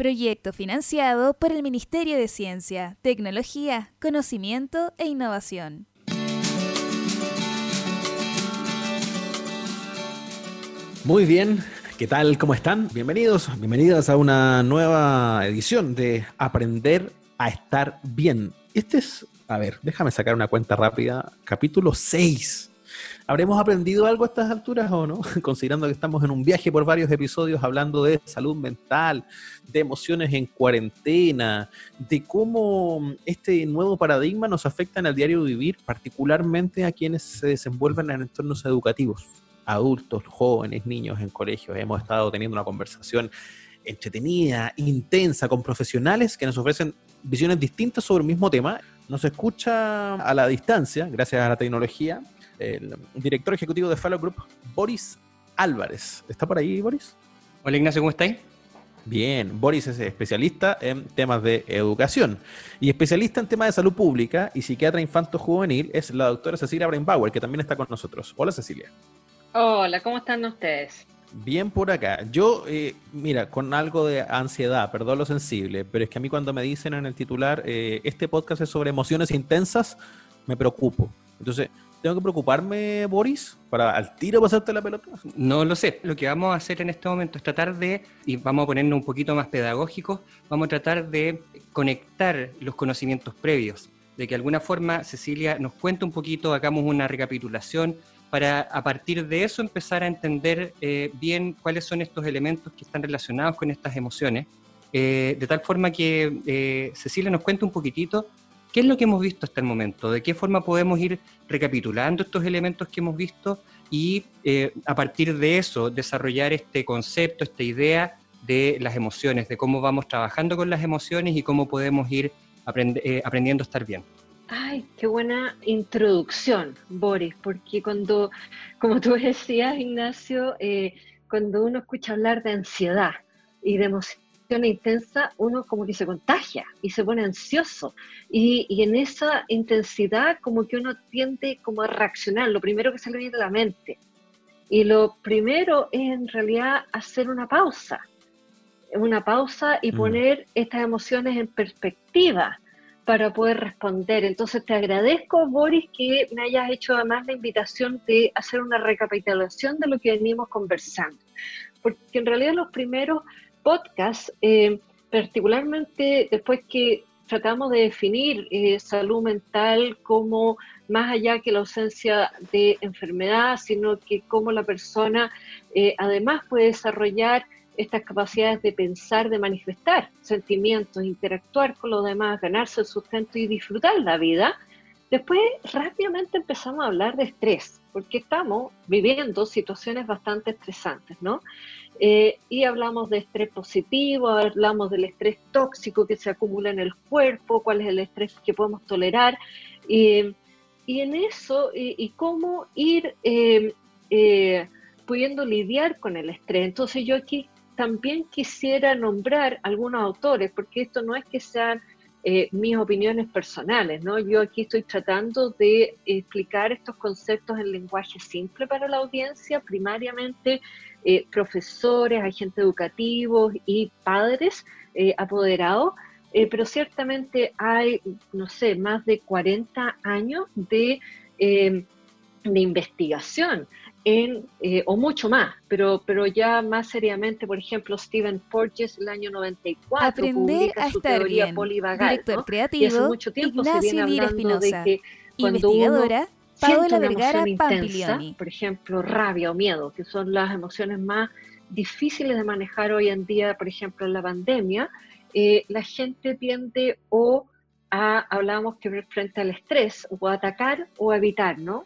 Proyecto financiado por el Ministerio de Ciencia, Tecnología, Conocimiento e Innovación. Muy bien, ¿qué tal? ¿Cómo están? Bienvenidos, bienvenidas a una nueva edición de Aprender a estar bien. Este es, a ver, déjame sacar una cuenta rápida, capítulo 6 ¿Habremos aprendido algo a estas alturas o no? Considerando que estamos en un viaje por varios episodios hablando de salud mental, de emociones en cuarentena, de cómo este nuevo paradigma nos afecta en el diario vivir, particularmente a quienes se desenvuelven en entornos educativos, adultos, jóvenes, niños en colegios. Hemos estado teniendo una conversación entretenida, intensa, con profesionales que nos ofrecen visiones distintas sobre el mismo tema. Nos escucha a la distancia, gracias a la tecnología, el director ejecutivo de Follow Group, Boris Álvarez. ¿Está por ahí, Boris? Hola Ignacio, ¿cómo estáis? Bien, Boris es especialista en temas de educación y especialista en temas de salud pública y psiquiatra infanto juvenil es la doctora Cecilia Brainbauer, que también está con nosotros. Hola Cecilia. Hola, ¿cómo están ustedes? Bien por acá. Yo, eh, mira, con algo de ansiedad, perdón lo sensible, pero es que a mí cuando me dicen en el titular, eh, este podcast es sobre emociones intensas, me preocupo. Entonces, ¿Tengo que preocuparme, Boris, para al tiro pasarte la pelota? No lo sé. Lo que vamos a hacer en este momento es tratar de, y vamos a ponernos un poquito más pedagógicos, vamos a tratar de conectar los conocimientos previos, de que alguna forma Cecilia nos cuente un poquito, hagamos una recapitulación para a partir de eso empezar a entender eh, bien cuáles son estos elementos que están relacionados con estas emociones, eh, de tal forma que eh, Cecilia nos cuente un poquitito ¿Qué es lo que hemos visto hasta el momento? ¿De qué forma podemos ir recapitulando estos elementos que hemos visto y eh, a partir de eso desarrollar este concepto, esta idea de las emociones, de cómo vamos trabajando con las emociones y cómo podemos ir eh, aprendiendo a estar bien? Ay, qué buena introducción, Boris, porque cuando, como tú decías, Ignacio, eh, cuando uno escucha hablar de ansiedad y de emociones, intensa, uno como que se contagia y se pone ansioso. Y, y, en esa intensidad como que uno tiende como a reaccionar, lo primero que se le viene a la mente. Y lo primero es en realidad hacer una pausa, una pausa y mm. poner estas emociones en perspectiva para poder responder. Entonces te agradezco, Boris, que me hayas hecho además la invitación de hacer una recapitulación de lo que venimos conversando. Porque en realidad los primeros podcast, eh, particularmente después que tratamos de definir eh, salud mental como más allá que la ausencia de enfermedad, sino que cómo la persona eh, además puede desarrollar estas capacidades de pensar, de manifestar sentimientos, interactuar con los demás, ganarse el sustento y disfrutar la vida. Después rápidamente empezamos a hablar de estrés, porque estamos viviendo situaciones bastante estresantes, ¿no? Eh, y hablamos de estrés positivo, hablamos del estrés tóxico que se acumula en el cuerpo, cuál es el estrés que podemos tolerar. y en eso, y, cómo ir eh, eh, pudiendo lidiar con el estrés. Entonces yo aquí también quisiera nombrar algunos autores, porque esto no es que sean mis opiniones personales, ¿no? Yo aquí estoy tratando de explicar estos conceptos en lenguaje simple para la audiencia, primariamente eh, profesores, agentes educativos y padres eh, apoderados, eh, pero ciertamente hay, no sé, más de 40 años de, de investigación. En, o mucho más, pero, pero ya más seriamente, por ejemplo, Stephen Porges el año 94 Aprender a estar teoría bien. polivagal, Director creativo, y hace mucho tiempo se viene hablando de que cuando investigadora, Paola Vergara intensa, por ejemplo, rabia o miedo, que son las emociones más difíciles de manejar hoy en día, por ejemplo, en la pandemia, eh, la gente tiende o a, hablábamos que frente al estrés, o a atacar o a evitar, ¿no?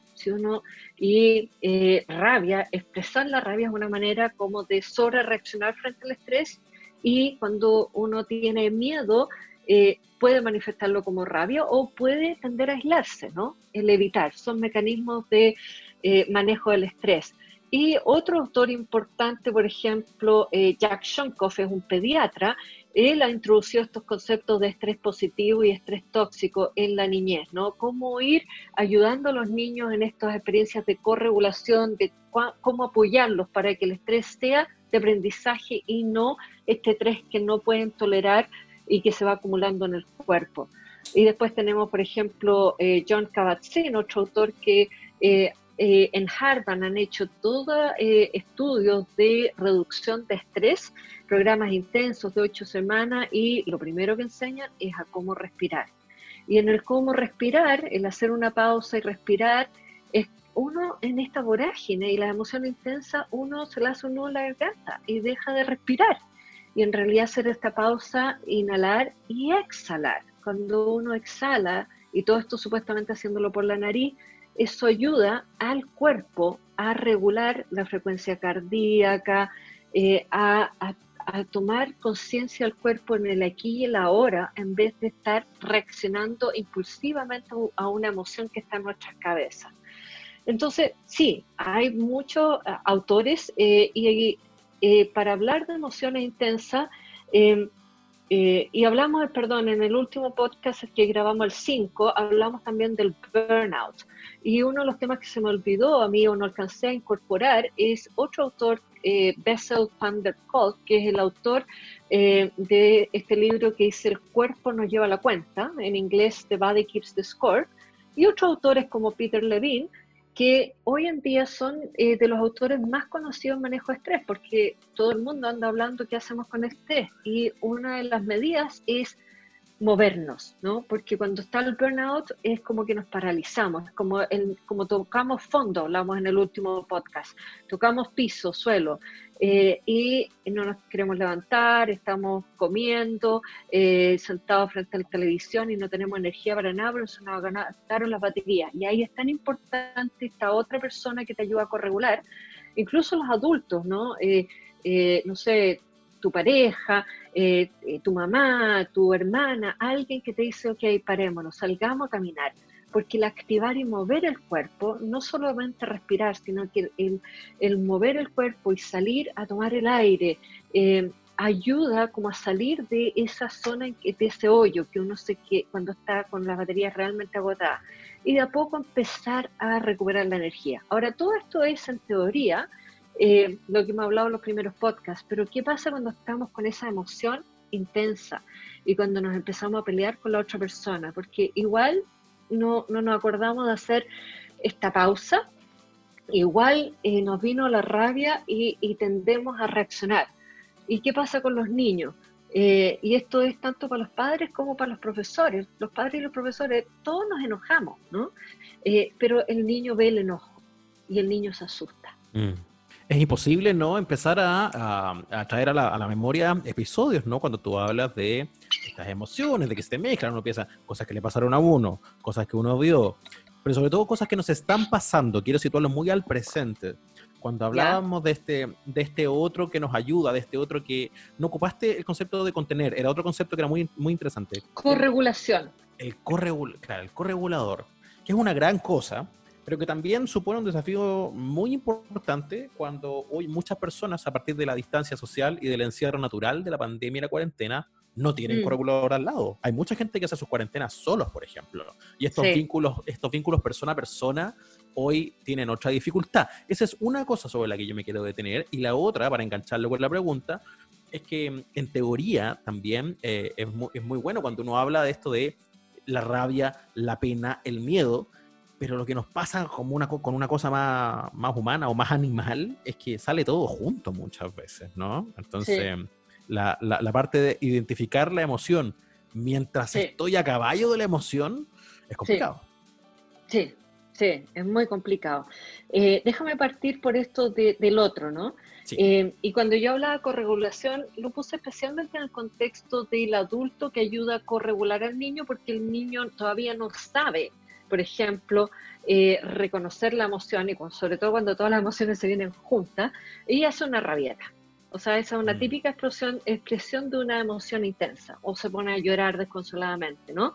Y eh, rabia, expresar la rabia es una manera como de sobre reaccionar frente al estrés, y cuando uno tiene miedo, eh, puede manifestarlo como rabia o puede tender a aislarse, ¿no? El evitar, son mecanismos de eh, manejo del estrés. Y otro autor importante, por ejemplo, eh, Jack Shonkoff, es un pediatra, él ha introducido estos conceptos de estrés positivo y estrés tóxico en la niñez, ¿no? Cómo ir ayudando a los niños en estas experiencias de corregulación, de cómo apoyarlos para que el estrés sea de aprendizaje y no este estrés que no pueden tolerar y que se va acumulando en el cuerpo. Y después tenemos, por ejemplo, eh, John Kabat-Zinn, otro autor que eh, eh, en Harvard han hecho todos estudios de reducción de estrés, programas intensos de ocho semanas y lo primero que enseñan es a cómo respirar. Y en el cómo respirar, el hacer una pausa y respirar, es uno en esta vorágine y la emoción intensa, uno se la hace uno la garganta y deja de respirar. Y en realidad hacer esta pausa, inhalar y exhalar. Cuando uno exhala, y todo esto supuestamente haciéndolo por la nariz, eso ayuda al cuerpo a regular la frecuencia cardíaca, eh, a, a tomar conciencia del cuerpo en el aquí y el ahora, en vez de estar reaccionando impulsivamente a una emoción que está en nuestras cabezas. Entonces, sí, hay muchos eh, autores eh, y para hablar de emociones intensas, em, y hablamos, perdón, en el último podcast que grabamos el 5, hablamos también del burnout. Y uno de los temas que se me olvidó a mí o no alcancé a incorporar es otro autor eh, Bessel van der Kolk, que es el autor eh, de este libro que dice El cuerpo nos lleva la cuenta, en inglés The Body Keeps the Score, y otros autores como Peter Levine, que hoy en día son eh, de los autores más conocidos en manejo estrés, porque todo el mundo anda hablando qué hacemos con estrés, y una de las medidas es movernos, ¿no? Porque cuando está el burnout es como que nos paralizamos, como, el, como tocamos fondo, hablamos en el último podcast, tocamos piso, suelo, eh, y no nos queremos levantar, estamos comiendo, eh, sentados frente a la televisión y no tenemos energía para nada, pero se nos gastaron las baterías. Y ahí es tan importante esta otra persona que te ayuda a corregular, incluso los adultos, ¿no? Eh, no sé, tu pareja, eh, eh, tu mamá, tu hermana, alguien que te dice, ok, parémonos, salgamos a caminar. Porque el activar y mover el cuerpo, no solamente respirar, sino que el, mover el cuerpo y salir a tomar el aire, eh, ayuda como a salir de esa zona, de ese hoyo que uno se que cuando está con las baterías realmente agotadas y de a poco empezar a recuperar la energía. Ahora, todo esto es en teoría, eh, lo que hemos hablado en los primeros podcasts, pero ¿qué pasa cuando estamos con esa emoción intensa y cuando nos empezamos a pelear con la otra persona? Porque igual no, no nos acordamos de hacer esta pausa, igual eh, nos vino la rabia y, tendemos a reaccionar. ¿Y qué pasa con los niños? Eh, y esto es tanto para los padres como para los profesores. Los padres y los profesores, todos nos enojamos, ¿no? pero el niño ve el enojo y el niño se asusta. Mm es imposible no empezar a, traer a la, memoria episodios, ¿no? Cuando tú hablas de estas emociones, de que se mezclan, uno piensa cosas que le pasaron a uno, cosas que uno vio, pero sobre todo cosas que nos están pasando. Quiero situarlo muy al presente. Cuando hablábamos de este, de este otro que nos ayuda, de este otro que no ocupaste el concepto de contener, era otro concepto que era muy, muy interesante. Corregulación. El, claro, el corregulador, que es una gran cosa, pero que también supone un desafío muy importante cuando hoy muchas personas, a partir de la distancia social y del encierro natural de la pandemia y la cuarentena, no tienen mm. corregulador al lado. Hay mucha gente que hace sus cuarentenas solos, por ejemplo. Y estos vínculos, estos vínculos persona a persona, hoy tienen otra dificultad. Esa es una cosa sobre la que yo me quiero detener. Y la otra, para engancharlo con la pregunta, es que en teoría también eh, es, muy, es muy bueno cuando uno habla de esto de la rabia, la pena, el miedo, pero lo que nos pasa como una, con una cosa más, más humana o más animal es que sale todo junto muchas veces, ¿no? Entonces, la, la, parte de identificar la emoción mientras estoy a caballo de la emoción es complicado. Sí, sí, es muy complicado. Eh, déjame partir por esto del otro, ¿no? Eh, y cuando yo hablaba de corregulación, lo puse especialmente en el contexto del adulto que ayuda a corregular al niño porque el niño todavía no sabe por ejemplo, eh, reconocer la emoción y sobre todo cuando todas las emociones se vienen juntas, y hace una rabieta. O sea, esa es una mm. típica expresión, expresión de una emoción intensa, o se pone a llorar desconsoladamente, ¿no?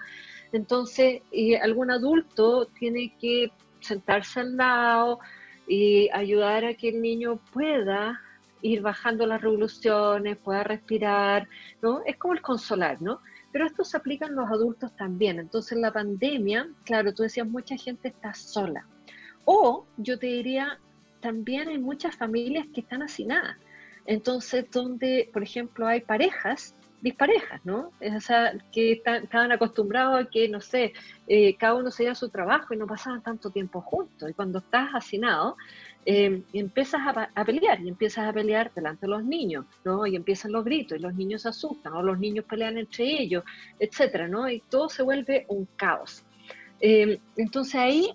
Entonces, y algún adulto tiene que sentarse al lado y ayudar a que el niño pueda ir bajando las revoluciones, pueda respirar, ¿no? Es como el consolar, ¿no? Pero esto se aplica en los adultos también. Entonces, la pandemia, claro, tú decías, mucha gente está sola. O yo te diría, también hay muchas familias que están hacinadas. Entonces, donde, por ejemplo, hay parejas disparejas, ¿no? O sea, que estaban acostumbrados a que, no sé, eh, cada uno se iba a su trabajo y no pasaban tanto tiempo juntos. Y cuando estás hacinado, eh, empiezas a, pelear y empiezas a pelear delante de los niños, ¿no? Y empiezan los gritos y los niños se asustan, o los niños pelean entre ellos, etcétera, ¿no? Y todo se vuelve un caos. Eh, entonces ahí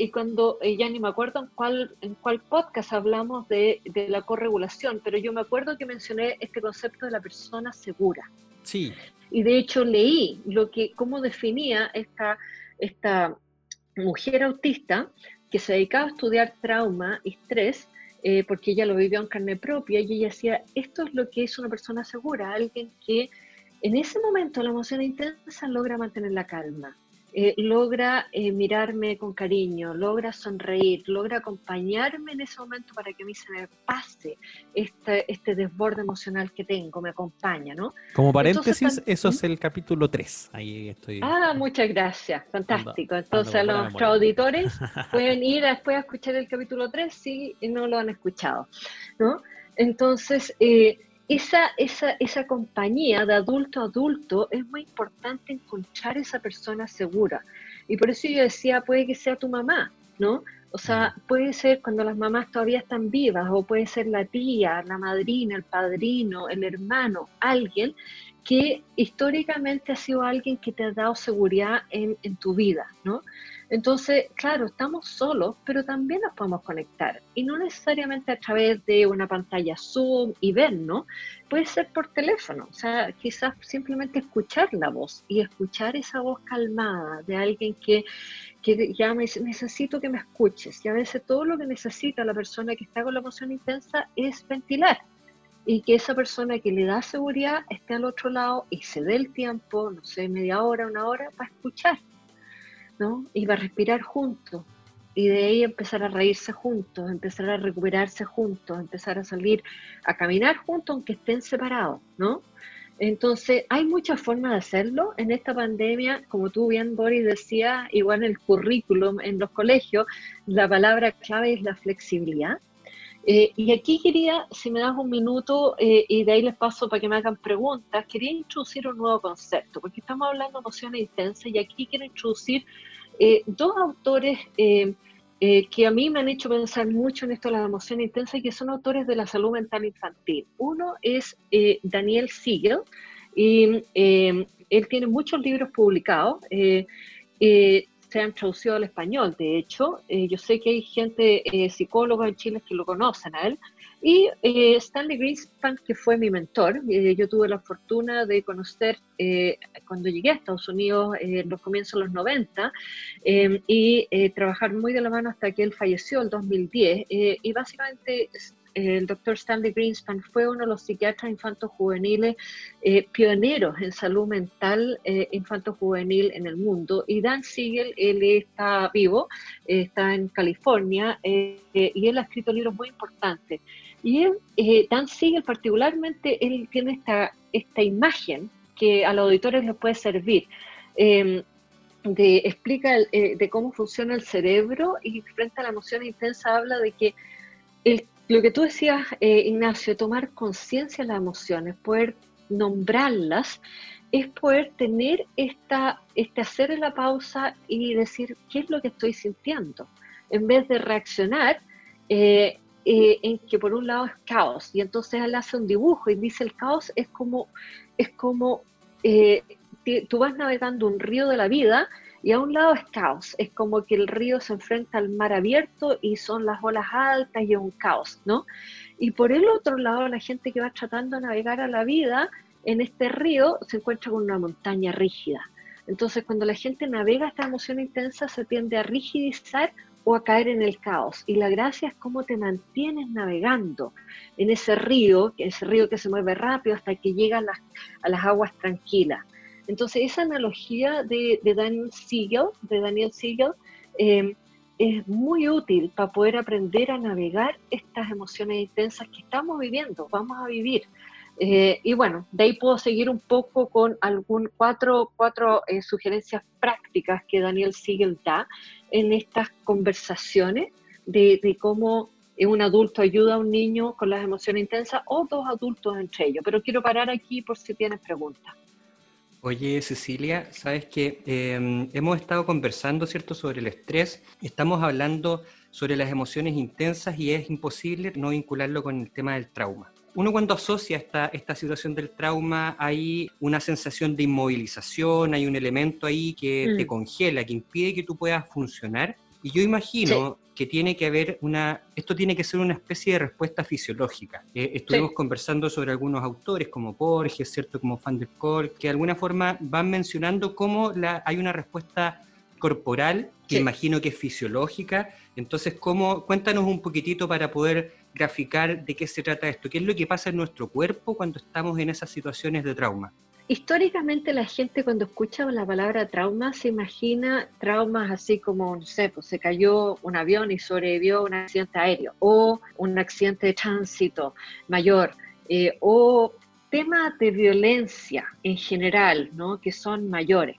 y cuando eh, ya ni me acuerdo en cuál, en cuál podcast hablamos de, de, la corregulación, pero yo me acuerdo que mencioné este concepto de la persona segura. Sí. Y de hecho leí lo que, cómo definía esta, esta mujer autista que se dedicaba a estudiar trauma y estrés, eh, porque ella lo vivió en carne propia, y ella decía, esto es lo que es una persona segura, alguien que en ese momento la emoción intensa logra mantener la calma, eh, logra eh, mirarme con cariño, logra sonreír, logra acompañarme en ese momento para que a mí se me pase este, este desborde emocional que tengo, me acompaña, ¿no? Como paréntesis, eso es el capítulo 3. Ahí estoy. Ah, muchas gracias, fantástico. Entonces, a los nuestros auditores pueden ir después a escuchar el capítulo 3 si no lo han escuchado, ¿no? Entonces, eh, esa, esa, esa compañía de adulto a adulto es muy importante encontrar esa persona segura. Y por eso yo decía, puede que sea tu mamá, ¿no? O sea, puede ser cuando las mamás todavía están vivas, o puede ser la tía, la madrina, el padrino, el hermano, alguien que históricamente ha sido alguien que te ha dado seguridad en, en tu vida, ¿no? Entonces, claro, estamos solos, pero también nos podemos conectar. Y no necesariamente a través de una pantalla Zoom y ver, ¿no? Puede ser por teléfono. O sea, quizás simplemente escuchar la voz y escuchar esa voz calmada de alguien que, que ya me, necesito que me escuches. Y a veces todo lo que necesita la persona que está con la emoción intensa es ventilar y que esa persona que le da seguridad esté al otro lado y se dé el tiempo, no sé, media hora, una hora, para escuchar. ¿No? Y va a respirar juntos. Y de ahí empezar a reírse juntos, empezar a recuperarse juntos, empezar a salir a caminar juntos aunque estén separados, ¿no? Entonces, hay muchas formas de hacerlo. En esta pandemia, como tú bien, Boris, decías, igual en el currículum en los colegios, la palabra clave es la flexibilidad. Eh, y aquí quería, si me das un minuto, eh, y de ahí les paso para que me hagan preguntas, quería introducir un nuevo concepto, porque estamos hablando de emociones intensas y aquí quiero introducir eh, dos autores que a mí me han hecho pensar mucho en esto de la emoción intensa y que son autores de la salud mental infantil. Uno es Daniel Siegel, y él tiene muchos libros publicados se han traducido al español, de hecho. yo sé que hay gente, psicóloga en Chile, que lo conocen a él. Y eh, Stanley Greenspan, que fue mi mentor, eh, yo tuve la fortuna de conocer eh, cuando llegué a Estados Unidos en los comienzos de los 90 y trabajar muy de la mano hasta que él falleció en 2010. y básicamente el doctor Stanley Greenspan fue uno de los psiquiatras infantos juveniles eh, pioneros en salud mental eh, juvenil en el mundo. Y Dan Siegel, él está vivo, está en California y él ha escrito libros muy importantes. Y eh, Dan Siegel particularmente, él tiene esta, esta imagen que a los auditores les puede servir. Em, de, explica eh, de cómo funciona el cerebro y frente a la emoción intensa habla de que lo que tú decías, eh, Ignacio, tomar conciencia de las emociones, poder nombrarlas, es poder tener esta, este hacer la pausa y decir qué es lo que estoy sintiendo, en vez de reaccionar eh, eh, en que por un lado es caos y entonces él hace un dibujo y dice el caos es como, es como eh, tú vas navegando un río de la vida y a un lado es caos, es como que el río se enfrenta al mar abierto y son las olas altas y es un caos, ¿no? Y por el otro lado, la gente que va tratando de navegar a la vida en este río se encuentra con una montaña rígida. Entonces, cuando la gente navega esta emoción intensa, se tiende a rigidizar o a caer en el caos. Y la gracia es cómo te mantienes navegando en ese río, ese río que se mueve rápido hasta que llega a las, a las aguas tranquilas. Entonces, esa analogía de, Daniel Siegel, de Daniel Siegel em, es muy útil para poder aprender a navegar estas emociones intensas que estamos viviendo, vamos a vivir. Eh, y bueno, de ahí puedo seguir un poco con algún cuatro, cuatro eh, sugerencias prácticas que Daniel Siegel da en estas conversaciones de, cómo un adulto ayuda a un niño con las emociones intensas o dos adultos entre ellos. Pero quiero parar aquí por si tienes preguntas. Oye, Cecilia, sabes que em, hemos estado conversando, ¿cierto?, sobre el estrés. Estamos hablando sobre las emociones intensas y es imposible no vincularlo con el tema del trauma. Uno cuando asocia esta, esta situación del trauma, hay una sensación de inmovilización, hay un elemento ahí que te mm. congela, que impide que tú puedas funcionar. Y yo imagino que tiene que haber una, esto tiene que ser una especie de respuesta fisiológica. Eh, estuvimos conversando sobre algunos autores como Borges, ¿cierto? Como Van der Kolk, que de alguna forma van mencionando cómo la, hay una respuesta corporal, que imagino que es fisiológica. Entonces, ¿cómo, cuéntanos un poquitito para poder graficar de qué se trata esto, qué es lo que pasa en nuestro cuerpo cuando estamos en esas situaciones de trauma. Históricamente la gente cuando escucha la palabra trauma se imagina traumas así como, no sé, pues se cayó un avión y sobrevivió un accidente aéreo o un accidente de tránsito mayor eh, o temas de violencia en general, ¿no? que son mayores.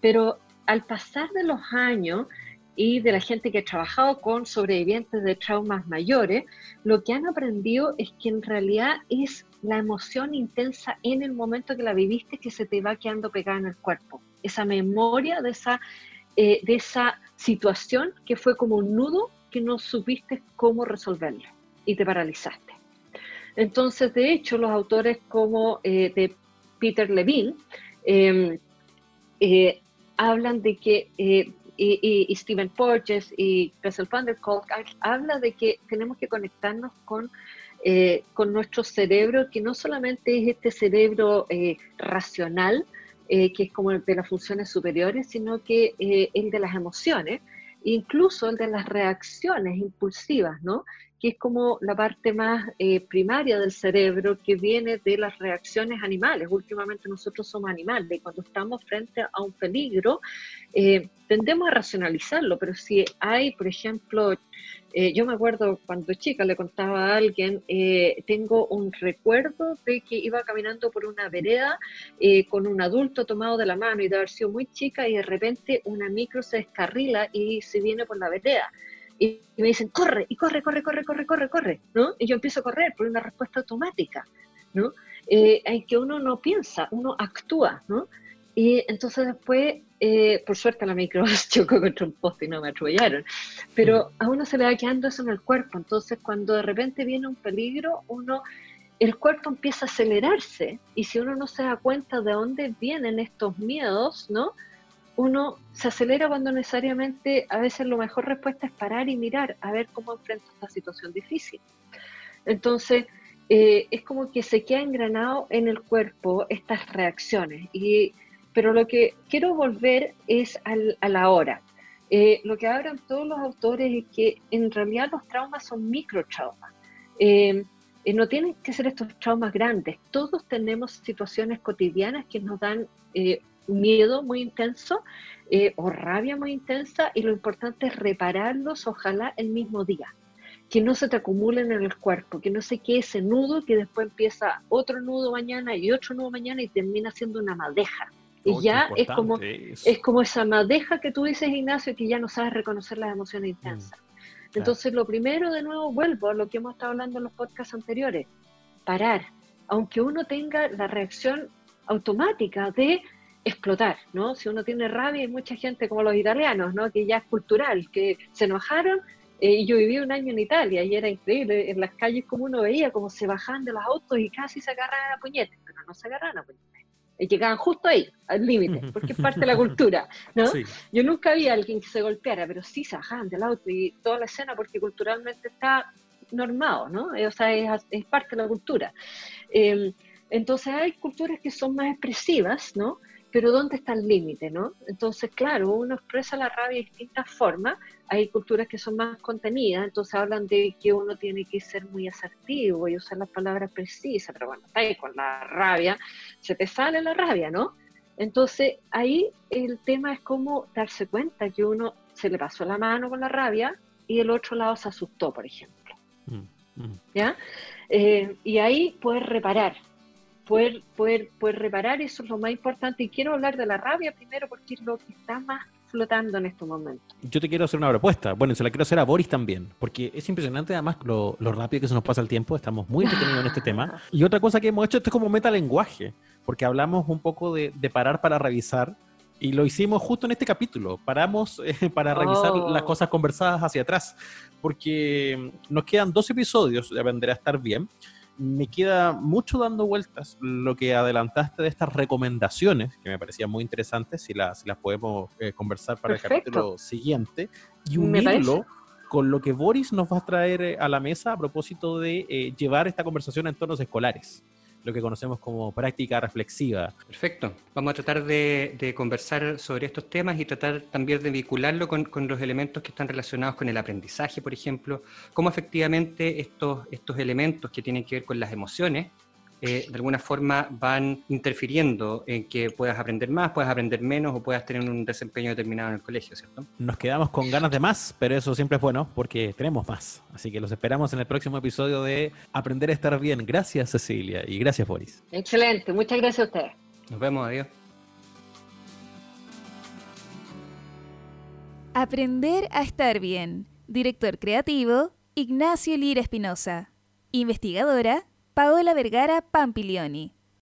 Pero al pasar de los años y de la gente que ha trabajado con sobrevivientes de traumas mayores, lo que han aprendido es que en realidad es la emoción intensa en el momento que la viviste que se te va quedando pegada en el cuerpo. Esa memoria de esa, eh, de esa situación que fue como un nudo que no supiste cómo resolverlo y te paralizaste. Entonces, de hecho, los autores como eh, de Peter Levine em, eh, hablan de que, y, Stephen Porges y Bessel van der habla de que tenemos que conectarnos con eh, con nuestro cerebro, que no solamente es este cerebro eh, racional, eh, que es como el de las funciones superiores, sino que el de las emociones, incluso el de las reacciones impulsivas, ¿no? Que es como la parte más primaria del cerebro que viene de las reacciones animales. Últimamente nosotros somos animales y cuando estamos frente a un peligro tendemos a racionalizarlo, pero si hay, por ejemplo, eh, yo me acuerdo cuando chica le contaba a alguien, eh, tengo un recuerdo de que iba caminando por una vereda eh, con un adulto tomado de la mano y de haber sido muy chica y de repente una micro se descarrila y se viene por la vereda. Y, me dicen, corre, y corre, corre, corre, corre, corre, corre, ¿no? Y yo empiezo a correr por una respuesta automática, ¿no? en que uno no piensa, uno actúa, ¿no? Y entonces después, eh, por suerte la micro chocó contra un poste y no me atropellaron, pero mm. a uno se le va quedando eso en el cuerpo, entonces cuando de repente viene un peligro, uno, el cuerpo empieza a acelerarse y si uno no se da cuenta de dónde vienen estos miedos, ¿no? Uno se acelera cuando necesariamente a veces la mejor respuesta es parar y mirar a ver cómo enfrento esta situación difícil. Entonces, eh, es como que se queda engranado en el cuerpo estas reacciones y pero lo que quiero volver es al, a la hora. Eh, lo que hablan todos los autores es que en realidad los traumas son microtraumas. Eh, eh, no tienen que ser estos traumas grandes. Todos tenemos situaciones cotidianas que nos dan miedo muy intenso o rabia muy intensa y lo importante es repararlos, ojalá el mismo día. Que no se te acumulen en el cuerpo, que no se quede ese nudo que después empieza otro nudo mañana y otro nudo mañana y termina siendo una madeja. Y ya es como, es como esa madeja que tú dices, Ignacio, que ya no sabes reconocer las emociones mm, intensas. Entonces, lo primero, de nuevo, vuelvo a lo que hemos estado hablando en los podcasts anteriores, parar, aunque uno tenga la reacción automática de explotar, ¿no? Si uno tiene rabia, hay mucha gente como los italianos, ¿no? Que ya es cultural, que se enojaron. Eh, yo viví un año en Italia y era increíble, en las calles como uno veía como se bajaban de los autos y casi se agarraban a puñetes, pero no se agarraban a puñetes llegaban justo ahí, al límite, porque es parte de la cultura, ¿no? Yo nunca vi a alguien que se golpeara, pero sí se bajaban del auto y toda la escena porque culturalmente está normado, ¿no? O sea, es, parte de la cultura. Em, entonces hay culturas que son más expresivas, ¿no? Pero ¿dónde está el límite, no? Entonces, claro, uno expresa la rabia de distintas formas, hay culturas que son más contenidas, entonces hablan de que uno tiene que ser muy asertivo y usar las palabras precisas, pero bueno, ahí con la rabia, se te sale la rabia, ¿no? Entonces, ahí el tema es cómo darse cuenta que uno se le pasó la mano con la rabia y el otro lado se asustó, por ejemplo. Mm, mm. ¿Ya? Eh, y ahí puedes reparar, poder, poder, poder reparar, eso es lo más importante. Y quiero hablar de la rabia primero porque es lo que está más flotando en este momento. Yo te quiero hacer una propuesta. Bueno, se la quiero hacer a Boris también, porque es impresionante además lo, lo rápido que se nos pasa el tiempo. Estamos muy entretenidos en este tema. Y otra cosa que hemos hecho, esto es como metalenguaje, porque hablamos un poco de, de parar para revisar. Y lo hicimos justo en este capítulo. Paramos eh, para revisar Oh. las cosas conversadas hacia atrás, porque nos quedan dos episodios de Aprender a Estar Bien. Me queda mucho dando vueltas lo que adelantaste de estas recomendaciones, que me parecían muy interesantes, si, las si las podemos eh, conversar para el Perfecto. capítulo siguiente, y unirlo con lo que Boris nos va a traer eh, a la mesa a propósito de eh, llevar esta conversación a entornos escolares, lo que conocemos como práctica reflexiva. Perfecto. Vamos a tratar de, conversar sobre estos temas y tratar también de vincularlo con, con los elementos que están relacionados con el aprendizaje, por ejemplo, cómo efectivamente estos, estos elementos que tienen que ver con las emociones, eh, de alguna forma van interfiriendo en que puedas aprender más, puedas aprender menos o puedas tener un desempeño determinado en el colegio, ¿cierto? Nos quedamos con ganas de más, pero eso siempre es bueno porque tenemos más. Así que los esperamos en el próximo episodio de Aprender a estar bien. Gracias Cecilia y gracias Boris. Excelente, muchas gracias a ustedes. Nos vemos, adiós. Aprender a estar bien. Director creativo, Ignacio Lira Espinosa. Investigadora, Paola Vergara Pampilioni.